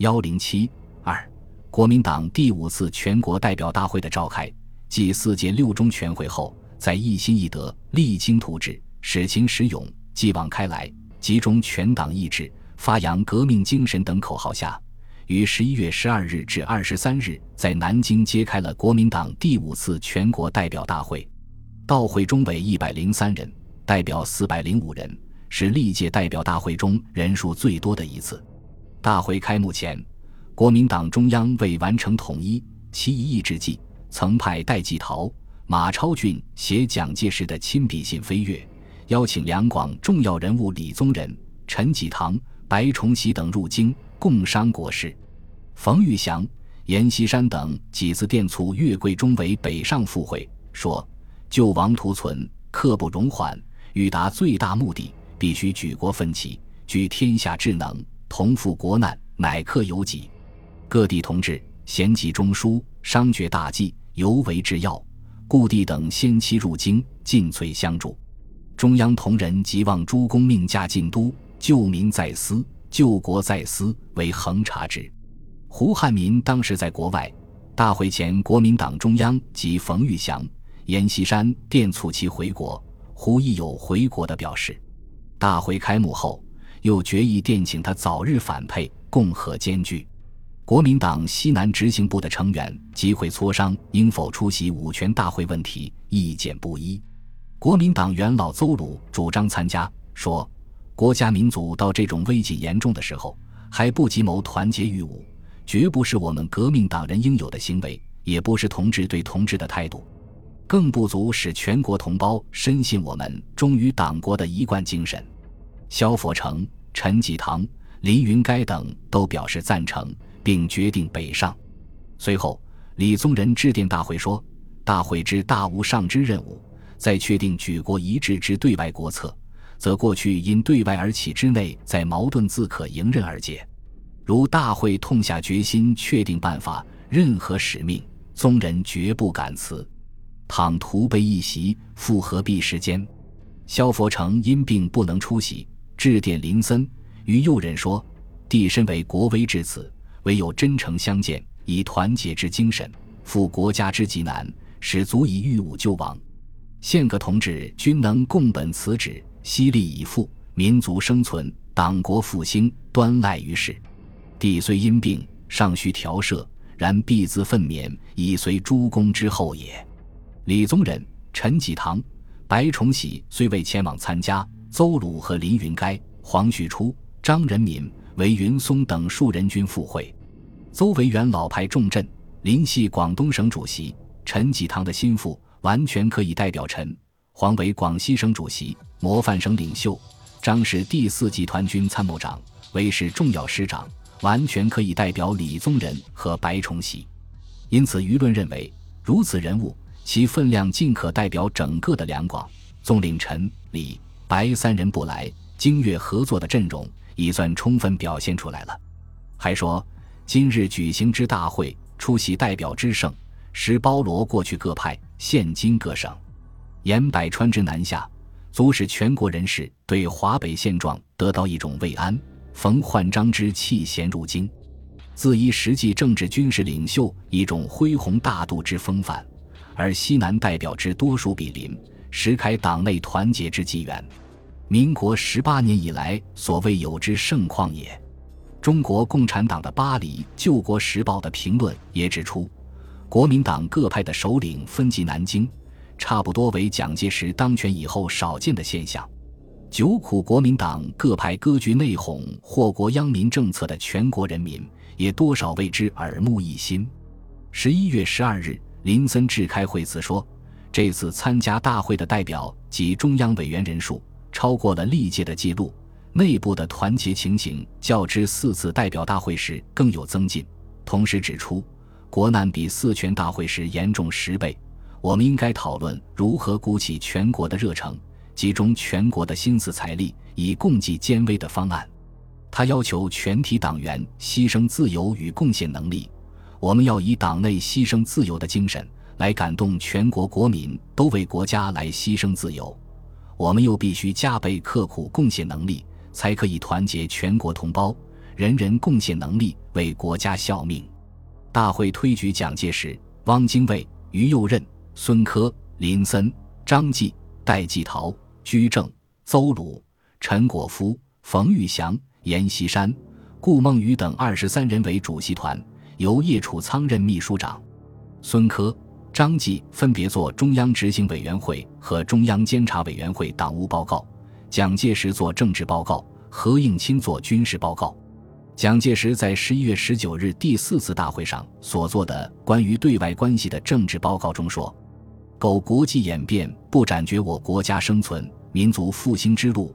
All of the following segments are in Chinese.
幺零七二，国民党第五次全国代表大会的召开，继四届六中全会后，在一心一德、励精图治、使勤使勇、继往开来、集中全党意志、发扬革命精神等口号下，于十一月十二日至二十三日在南京揭开了国民党第五次全国代表大会。到会中委一百零三人，代表四百零五人，是历届代表大会中人数最多的一次。大会开幕前，国民党中央为完成统一其一役之际，曾派戴季陶、马超俊写蒋介石的亲笔信飞越，邀请两广重要人物李宗仁、陈济棠、白崇禧等入京共商国事。冯玉祥、阎锡山等几次电促岳桂中为北上赴会，说。救亡图存，刻不容缓。欲达最大目的，必须举国奋起，举天下之能，同赴国难，乃克有己。各地同志贤集中书，商决大计，尤为之要。故地等先期入京，尽瘁相助。中央同仁急望诸公命驾进都，救民在思，救国在思，为恒察之。胡汉民当时在国外，大会前，国民党中央及冯玉祥。阎锡山电促其回国，胡亦有回国的表示。大会开幕后，又决议电请他早日返配，共和艰巨。国民党西南执行部的成员集会磋商应否出席五全大会问题，意见不一。国民党元老邹鲁主张参加，说：“国家民族到这种危急严重的时候，还不急谋团结御侮，绝不是我们革命党人应有的行为，也不是同志对同志的态度。”更不足使全国同胞深信我们忠于党国的一贯精神。萧佛成、陈济棠、林云该等都表示赞成，并决定北上。随后，李宗仁致电大会说：“大会之大无上之任务，在确定举国一致之对外国策，则过去因对外而起之内在矛盾自可迎刃而解。如大会痛下决心，确定办法，任何使命，宗人绝不敢辞。”倘徒被一席，复何必时间？萧佛成因病不能出席，致电林森，与右人说：“帝身为国威至此，唯有真诚相见，以团结之精神，赴国家之急难，使足以御武救亡。现各同志均能共本此旨，悉力以赴，民族生存，党国复兴，端赖于世。帝虽因病，尚需调摄，然必自奋勉，以随诸公之后也。”李宗仁、陈济棠、白崇禧虽未前往参加，邹鲁和林云该、黄旭初、张仁敏、韦云松等数人均赴会。邹维元老牌重镇，林系广东省主席，陈济棠的心腹，完全可以代表陈。黄为广西省主席，模范省领袖。张是第四集团军参谋长，为是重要师长，完全可以代表李宗仁和白崇禧。因此，舆论认为，如此人物。其分量尽可代表整个的两广，纵令陈、李、白三人不来，京粤合作的阵容已算充分表现出来了。还说今日举行之大会，出席代表之盛，实包罗过去各派，现今各省，沿百川之南下，足使全国人士对华北现状得到一种慰安。冯焕章之弃贤入京，自依实际政治军事领袖一种恢宏大度之风范。而西南代表之多数比邻，实开党内团结之机缘。民国十八年以来所未有之盛况也。中国共产党的巴黎《救国时报》的评论也指出，国民党各派的首领分集南京，差不多为蒋介石当权以后少见的现象。久苦国民党各派割据内讧、祸国殃民政策的全国人民，也多少为之耳目一新。十一月十二日。林森致开会词说：“这次参加大会的代表及中央委员人数超过了历届的记录，内部的团结情形较之四次代表大会时更有增进。同时指出，国难比四全大会时严重十倍，我们应该讨论如何鼓起全国的热诚，集中全国的心思财力，以共济艰危的方案。他要求全体党员牺牲自由与贡献能力。”我们要以党内牺牲自由的精神来感动全国国民，都为国家来牺牲自由。我们又必须加倍刻苦贡献能力，才可以团结全国同胞，人人贡献能力为国家效命。大会推举蒋介石、汪精卫、于右任、孙科、林森、张继、戴季陶、居正、邹鲁、陈果夫、冯玉祥、阎锡山、顾孟余等二十三人为主席团，由叶楚仓任秘书长。孙科、张继分别做中央执行委员会和中央监察委员会党务报告，蒋介石做政治报告，何应钦做军事报告。蒋介石在十一月十九日第四次大会上所做的关于对外关系的政治报告中说：“苟国际演变不斩绝我国家生存、民族复兴之路，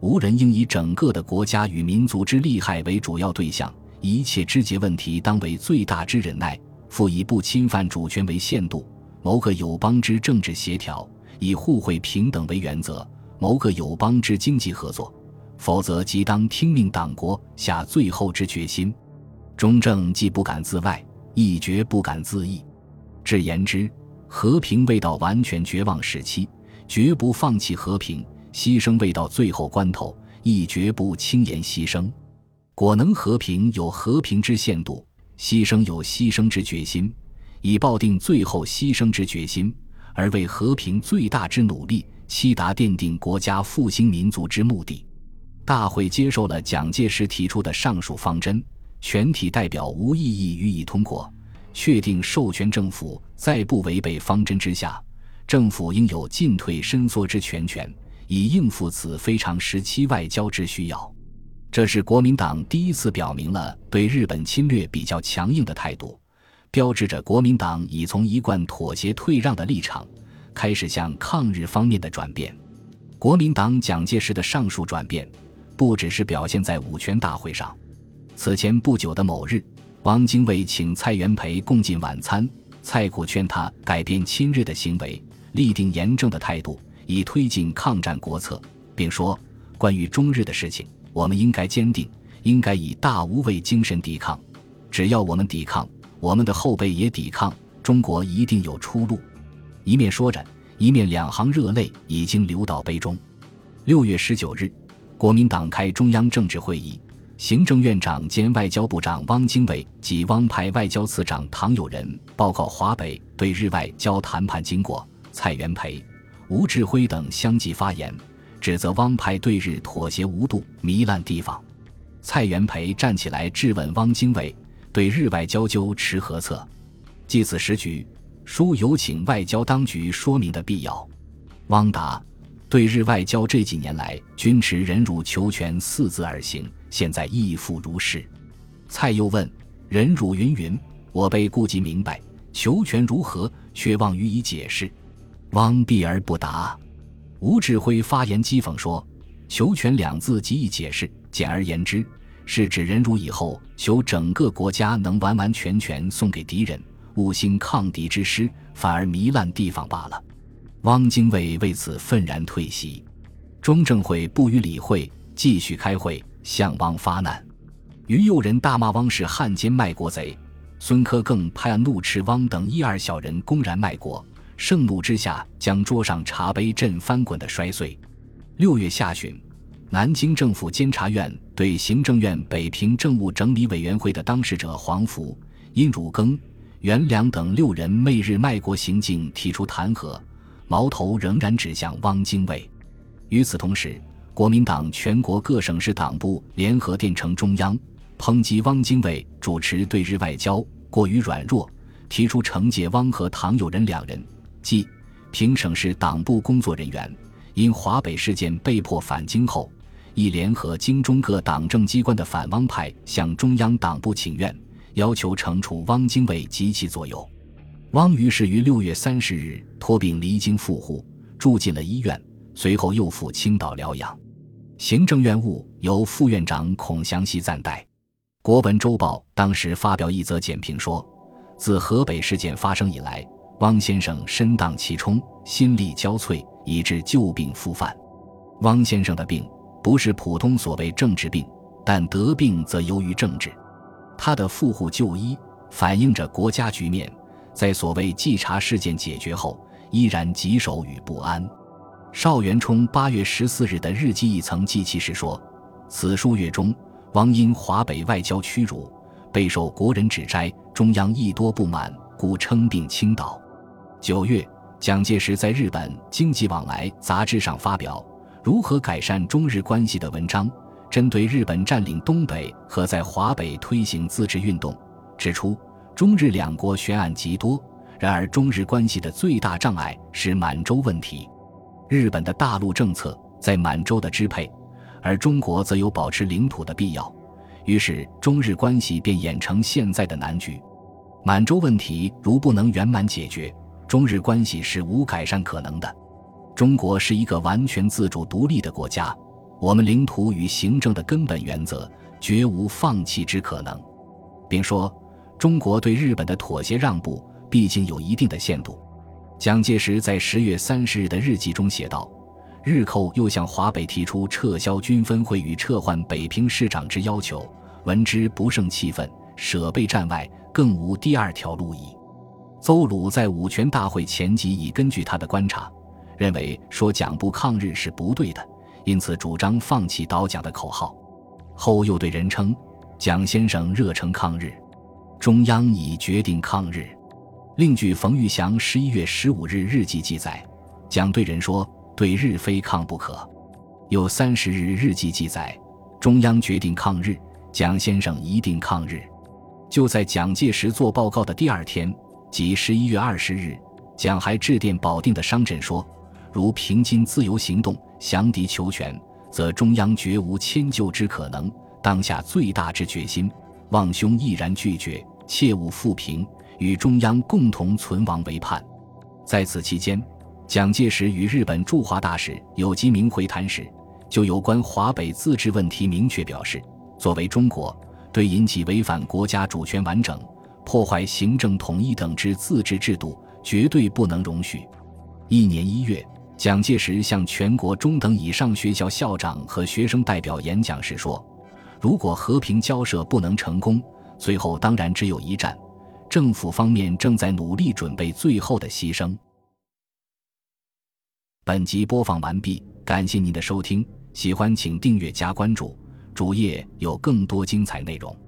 无人应以整个的国家与民族之利害为主要对象，一切枝节问题当为最大之忍耐，复以不侵犯主权为限度，谋个友邦之政治协调，以互惠平等为原则，谋个友邦之经济合作。”否则，即当听命党国，下最后之决心。中正既不敢自外，亦绝不敢自意。至言之，和平未到完全绝望时期，绝不放弃和平；牺牲未到最后关头，亦绝不轻言牺牲。果能和平，有和平之限度；牺牲有牺牲之决心。以抱定最后牺牲之决心，而为和平最大之努力，期达奠定国家复兴民族之目的。大会接受了蒋介石提出的上述方针，全体代表无异议予以通过，确定授权政府在不违背方针之下，政府应有进退伸缩之全权，以应付此非常时期外交之需要。这是国民党第一次表明了对日本侵略比较强硬的态度，标志着国民党已从一贯妥协退让的立场，开始向抗日方面的转变。国民党蒋介石的上述转变。不只是表现在五权大会上，此前不久的某日，汪精卫请蔡元培共进晚餐，蔡苦劝他改变亲日的行为，立定严正的态度，以推进抗战国策，并说：关于中日的事情，我们应该坚定，应该以大无畏精神抵抗。只要我们抵抗，我们的后辈也抵抗，中国一定有出路。一面说着，一面两行热泪已经流到杯中。六月十九日。国民党开中央政治会议，行政院长兼外交部长汪精卫及汪派外交次长唐友仁报告华北对日外交谈判经过。蔡元培、吴志辉等相继发言，指责汪派对日妥协无度、糜烂地方。蔡元培站起来质问汪精卫：“对日外交纠持何策？”即此时局，书有请外交当局说明的必要。汪答。对日外交这几年来均持忍辱求全四字而行，现在亦复如是。蔡又问：“忍辱云云，我辈顾及明白，求全如何？却望予以解释。”汪避而不答。吴志辉发言讥讽说：“求全两字极易解释，简而言之，是指忍辱以后求整个国家能完完全全送给敌人，勿兴抗敌之师，反而糜烂地方罢了。”汪精卫为此愤然退席，中正会不予理会，继续开会向汪发难。于右人大骂汪是汉奸卖国贼，孙科更派案怒斥汪等一二小人公然卖国，盛怒之下将桌上茶杯震翻滚的摔碎。六月下旬，南京政府监察院对行政院北平政务整理委员会的当事者黄福、殷汝耕、袁良等六人媚日卖国行径提出弹劾。矛头仍然指向汪精卫。与此同时，国民党全国各省市党部联合电呈中央，抨击汪精卫主持对日外交过于软弱，提出惩戒汪和唐友仁两人，即平省市党部工作人员因华北事件被迫返京后，亦联合京中各党政机关的反汪派向中央党部请愿，要求惩处汪精卫及其左右。汪于是于六月三十日托病离京赴沪，住进了医院，随后又赴青岛疗养。行政院务由副院长孔祥熙暂代。《国文周报》当时发表一则简评说：自河北事件发生以来，汪先生身荡气冲，心力交瘁，以致旧病复犯。汪先生的病不是普通所谓政治病，但得病则由于政治。他的赴沪就医，反映着国家局面。在所谓稽查事件解决后，依然棘手与不安。邵元冲八月十四日的日记亦曾记其时说：“此数月中，汪因华北外交屈辱，备受国人指摘，中央亦多不满，故称病倾倒。九月，蒋介石在日本《经济往来》杂志上发表如何改善中日关系的文章，针对日本占领东北和在华北推行自治运动，指出中日两国悬案极多，然而中日关系的最大障碍是满洲问题。日本的大陆政策在满洲的支配，而中国则有保持领土的必要。于是，中日关系便演成现在的难局。满洲问题如不能圆满解决，中日关系是无改善可能的。中国是一个完全自主独立的国家，我们领土与行政的根本原则绝无放弃之可能，并说中国对日本的妥协让步毕竟有一定的限度。蒋介石在十月三十日的日记中写道。日寇又向华北提出撤销军分会与撤换北平市长之要求，闻之不胜气愤，舍备战外，更无第二条路矣。邹鲁在五全大会前集已根据他的观察，认为说蒋不抗日是不对的，因此主张放弃倒蒋的口号。后又对人称蒋先生热诚抗日，中央已决定抗日。另据冯玉祥十一月十五日日记记载，蒋对人说。对日非抗不可。有三十日日记记载，中央决定抗日，蒋先生一定抗日。就在蒋介石做报告的第二天，即十一月二十日，蒋还致电保定的商震说：“如平津自由行动，降敌求全，则中央绝无迁就之可能。当下最大之决心，望兄毅然拒绝，切勿复平，与中央共同存亡为盼。”在此期间。蒋介石与日本驻华大使有吉明会谈时，就有关华北自治问题明确表示：作为中国，对引起违反国家主权完整、破坏行政统一等之自治制度，绝对不能容许。一年一月，蒋介石向全国中等以上学校校长和学生代表演讲时说：“如果和平交涉不能成功，最后当然只有一战。政府方面正在努力准备最后的牺牲。”本集播放完毕，感谢您的收听，喜欢请订阅加关注，主页有更多精彩内容。